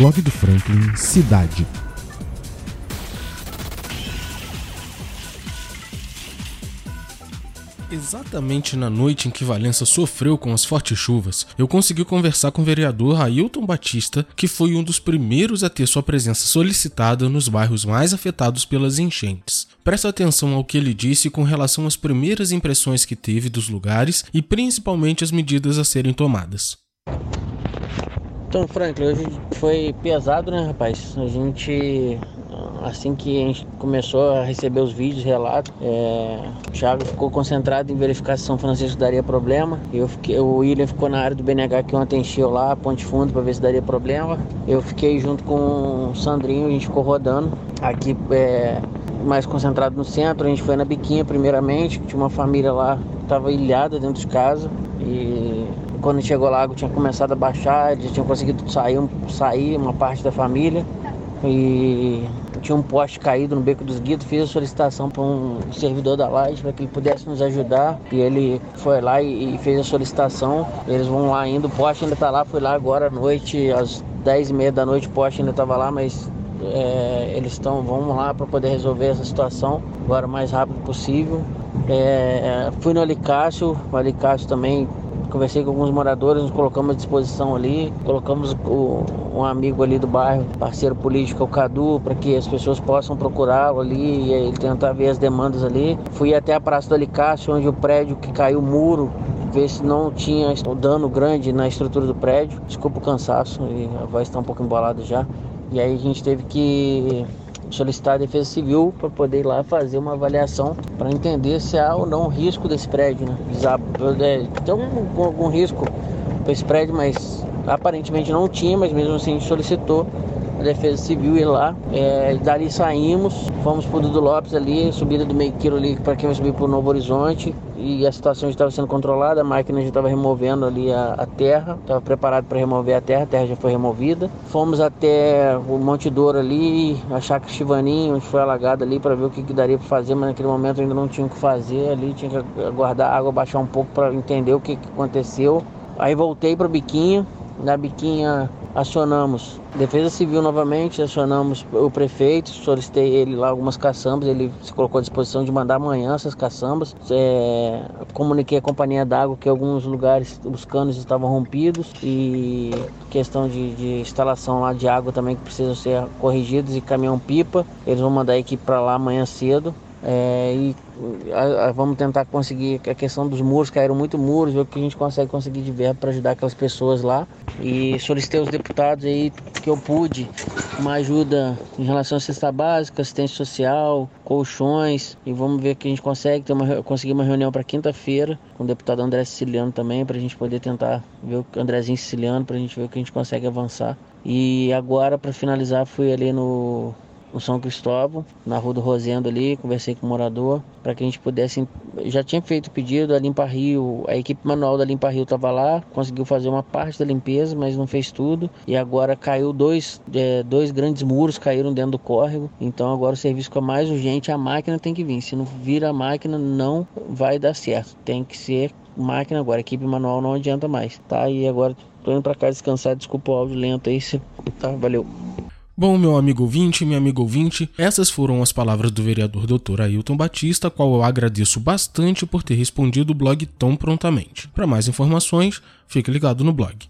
Blog do Franklin Cidade. Exatamente na noite em que Valença sofreu com as fortes chuvas, eu consegui conversar com o vereador Ailton Batista, que foi um dos primeiros a ter sua presença solicitada nos bairros mais afetados pelas enchentes. Presta atenção ao que ele disse com relação às primeiras impressões que teve dos lugares e principalmente as medidas a serem tomadas. Então, Franklin, hoje foi pesado, né, rapaz? A gente assim que a gente começou a receber os vídeos, relatos, é, o Thiago ficou concentrado em verificar se São Francisco daria problema. Eu fiquei, o William ficou na área do BNH que ontem encheu lá, Ponte Fundo, para ver se daria problema. Eu fiquei junto com o Sandrinho, a gente ficou rodando. Aqui é, mais concentrado no centro, a gente foi na Biquinha primeiramente, tinha uma família lá, estava ilhada dentro de casa. E quando chegou lá, a água tinha começado a baixar, eles tinham conseguido sair, sair uma parte da família. E tinha um poste caído no Beco dos Guidos, fiz a solicitação para um servidor da Laje para que ele pudesse nos ajudar. E ele foi lá e, e, fez a solicitação. Eles vão lá ainda, o poste ainda está lá, fui lá agora à noite, às 10 e meia da noite, o poste ainda estava lá, mas é, eles estão, vamos lá para poder resolver essa situação agora o mais rápido possível. É, fui no Alicácio, o Alicácio também conversei com alguns moradores, nos colocamos à disposição ali, colocamos o, um amigo ali do bairro, parceiro político, o Cadu, para que as pessoas possam procurá-lo ali e tentar ver as demandas ali. Fui até a Praça do Alicácio, onde o prédio que caiu o muro, ver se não tinha dano grande na estrutura do prédio. Desculpa o cansaço, a voz está um pouco embolada já. E aí a gente teve que solicitar a Defesa Civil para poder ir lá fazer uma avaliação para entender se há ou não risco desse prédio. Né? É, tem algum, algum risco para esse prédio, mas aparentemente não tinha, mas mesmo assim solicitou Defesa Civil ir lá. É, dali saímos, fomos para o Dudu Lopes ali, subida do meio quilo ali para quem vai subir para o Novo Horizonte. E a situação já estava sendo controlada, a máquina já estava removendo ali a, a terra, estava preparado para remover a terra, a terra já foi removida. Fomos até o Monte Douro ali, a Chácara Chivaninho, onde foi alagado ali para ver o que, que daria para fazer, mas naquele momento ainda não tinha o que fazer ali, tinha que aguardar a água baixar um pouco para entender o que, que aconteceu. Aí voltei para o Biquinho, na Biquinha acionamos Defesa Civil novamente, acionamos o prefeito, solicitei ele lá algumas caçambas, ele se colocou à disposição de mandar amanhã essas caçambas. É, comuniquei a companhia d'água que alguns lugares os canos estavam rompidos e questão de, de instalação lá de água também que precisam ser corrigidos e caminhão-pipa. Eles vão mandar a equipe para lá amanhã cedo. É, e a, a, vamos tentar conseguir a questão dos muros, caíram muito muros, ver o que a gente consegue conseguir de verba para ajudar aquelas pessoas lá. E solicitei aos deputados aí que eu pude uma ajuda em relação à cesta básica, assistência social, colchões e vamos ver o que a gente consegue ter uma, conseguir uma reunião para quinta-feira com o deputado André Siciliano também para a gente poder tentar ver o Andrezinho Siciliano para a gente ver o que a gente consegue avançar. E agora para finalizar fui ali no no São Cristóvão, na Rua do Rosendo ali, conversei com o morador para que a gente pudesse. Já tinha feito o pedido, a Limpa Rio, a equipe manual da Limpa Rio estava lá, conseguiu fazer uma parte da limpeza, mas não fez tudo. E agora caiu dois, é, dois grandes muros, caíram dentro do córrego. Então agora o serviço fica mais urgente, a máquina tem que vir. Se não vir a máquina, não vai dar certo. Tem que ser máquina agora, equipe manual não adianta mais, tá? E agora tô indo para casa descansar, desculpa o áudio lento aí, tá? Valeu. Bom, meu amigo ouvinte, minha amiga ouvinte, essas foram as palavras do vereador Dr. Ailton Batista, a qual eu agradeço bastante por ter respondido o blog tão prontamente. Para mais informações, fique ligado no blog.